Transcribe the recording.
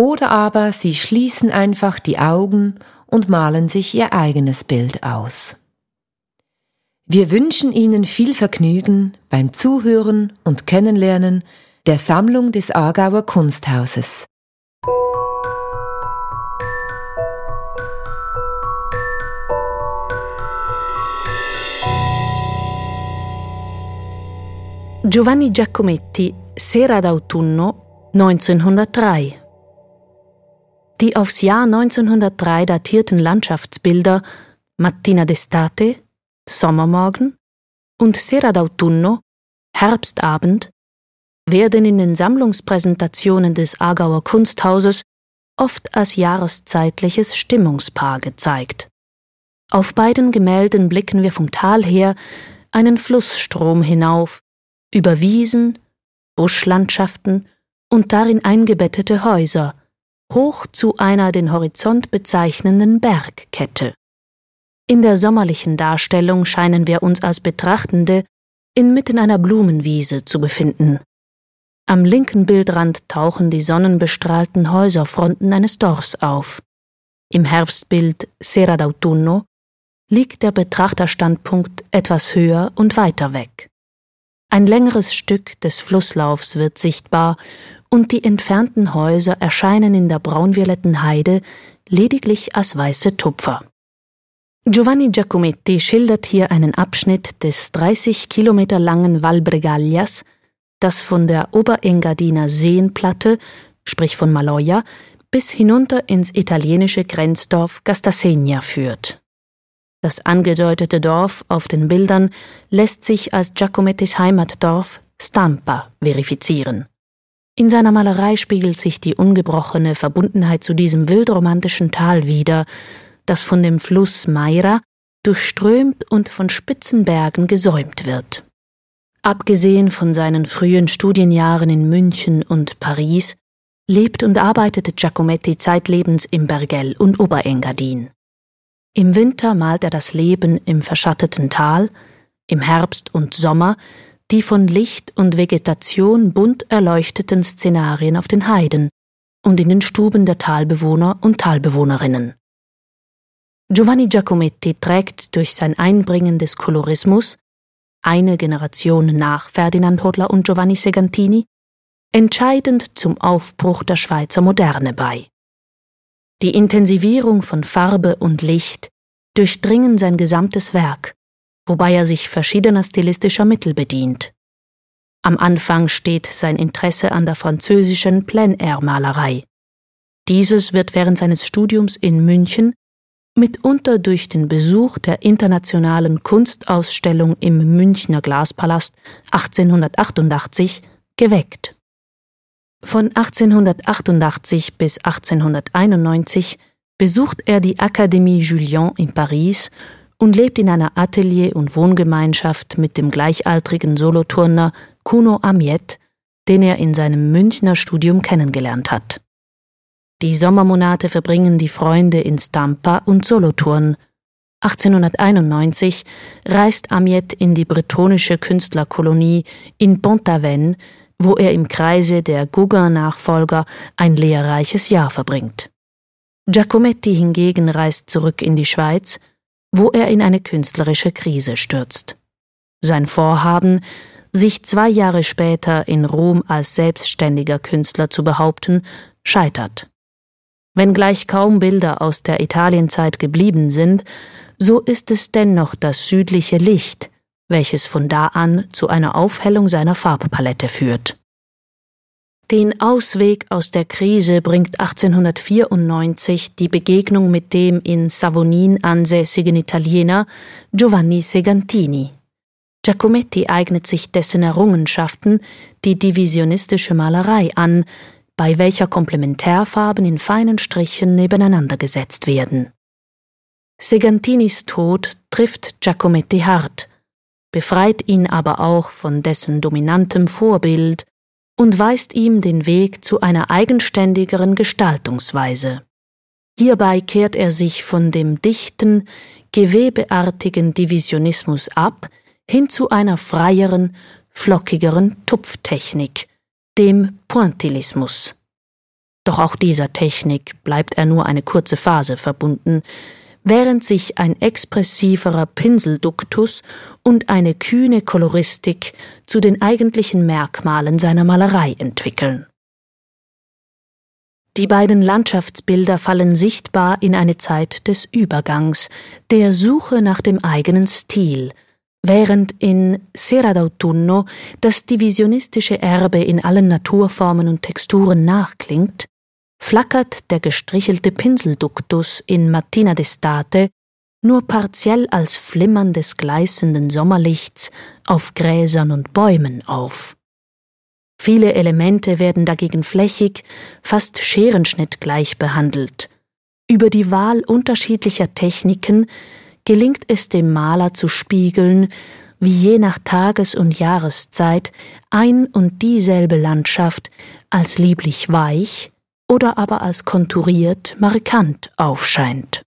Oder aber sie schließen einfach die Augen und malen sich ihr eigenes Bild aus. Wir wünschen Ihnen viel Vergnügen beim Zuhören und Kennenlernen der Sammlung des Aargauer Kunsthauses. Giovanni Giacometti, Sera d'autunno 1903 die aufs Jahr 1903 datierten Landschaftsbilder Mattina d'estate, Sommermorgen und Sera d'autunno, Herbstabend, werden in den Sammlungspräsentationen des Aargauer Kunsthauses oft als jahreszeitliches Stimmungspaar gezeigt. Auf beiden Gemälden blicken wir vom Tal her einen Flussstrom hinauf, über Wiesen, Buschlandschaften und darin eingebettete Häuser, hoch zu einer den Horizont bezeichnenden Bergkette. In der sommerlichen Darstellung scheinen wir uns als Betrachtende inmitten einer Blumenwiese zu befinden. Am linken Bildrand tauchen die sonnenbestrahlten Häuserfronten eines Dorfs auf. Im Herbstbild Sera d'autunno liegt der Betrachterstandpunkt etwas höher und weiter weg. Ein längeres Stück des Flusslaufs wird sichtbar und die entfernten Häuser erscheinen in der braunvioletten Heide lediglich als weiße Tupfer. Giovanni Giacometti schildert hier einen Abschnitt des 30 Kilometer langen Val Bregaglias, das von der Oberengadiner Seenplatte, sprich von Maloja, bis hinunter ins italienische Grenzdorf Gastasegna führt. Das angedeutete Dorf auf den Bildern lässt sich als Giacomettis Heimatdorf Stampa verifizieren. In seiner Malerei spiegelt sich die ungebrochene Verbundenheit zu diesem wildromantischen Tal wider, das von dem Fluss Maira durchströmt und von spitzen Bergen gesäumt wird. Abgesehen von seinen frühen Studienjahren in München und Paris, lebt und arbeitete Giacometti zeitlebens im Bergell und Oberengadin. Im Winter malt er das Leben im verschatteten Tal, im Herbst und Sommer die von Licht und Vegetation bunt erleuchteten Szenarien auf den Heiden und in den Stuben der Talbewohner und Talbewohnerinnen. Giovanni Giacometti trägt durch sein Einbringen des Kolorismus, eine Generation nach Ferdinand Hodler und Giovanni Segantini, entscheidend zum Aufbruch der Schweizer Moderne bei. Die Intensivierung von Farbe und Licht durchdringen sein gesamtes Werk wobei er sich verschiedener stilistischer Mittel bedient. Am Anfang steht sein Interesse an der französischen Plein-Air-Malerei. Dieses wird während seines Studiums in München mitunter durch den Besuch der internationalen Kunstausstellung im Münchner Glaspalast 1888 geweckt. Von 1888 bis 1891 besucht er die Akademie Julian in Paris und lebt in einer Atelier- und Wohngemeinschaft mit dem gleichaltrigen Soloturner Kuno Amiet, den er in seinem Münchner Studium kennengelernt hat. Die Sommermonate verbringen die Freunde in Stampa und Solothurn. 1891 reist Amiet in die bretonische Künstlerkolonie in Pont-Aven, wo er im Kreise der Gauguin-Nachfolger ein lehrreiches Jahr verbringt. Giacometti hingegen reist zurück in die Schweiz, wo er in eine künstlerische Krise stürzt. Sein Vorhaben, sich zwei Jahre später in Rom als selbstständiger Künstler zu behaupten, scheitert. Wenngleich kaum Bilder aus der Italienzeit geblieben sind, so ist es dennoch das südliche Licht, welches von da an zu einer Aufhellung seiner Farbpalette führt. Den Ausweg aus der Krise bringt 1894 die Begegnung mit dem in Savonin ansässigen Italiener Giovanni Segantini. Giacometti eignet sich dessen Errungenschaften, die divisionistische Malerei, an, bei welcher Komplementärfarben in feinen Strichen nebeneinander gesetzt werden. Segantinis Tod trifft Giacometti hart, befreit ihn aber auch von dessen dominantem Vorbild und weist ihm den Weg zu einer eigenständigeren Gestaltungsweise. Hierbei kehrt er sich von dem dichten, gewebeartigen Divisionismus ab hin zu einer freieren, flockigeren Tupftechnik, dem Pointillismus. Doch auch dieser Technik bleibt er nur eine kurze Phase verbunden, während sich ein expressiverer Pinselduktus und eine kühne Koloristik zu den eigentlichen Merkmalen seiner Malerei entwickeln. Die beiden Landschaftsbilder fallen sichtbar in eine Zeit des Übergangs, der Suche nach dem eigenen Stil, während in Sera d'autunno das divisionistische Erbe in allen Naturformen und Texturen nachklingt, flackert der gestrichelte Pinselduktus in Mattina d'estate nur partiell als Flimmern des gleißenden Sommerlichts auf Gräsern und Bäumen auf. Viele Elemente werden dagegen flächig, fast scherenschnittgleich behandelt. Über die Wahl unterschiedlicher Techniken gelingt es dem Maler zu spiegeln, wie je nach Tages- und Jahreszeit ein und dieselbe Landschaft als lieblich weich, oder aber als konturiert markant aufscheint.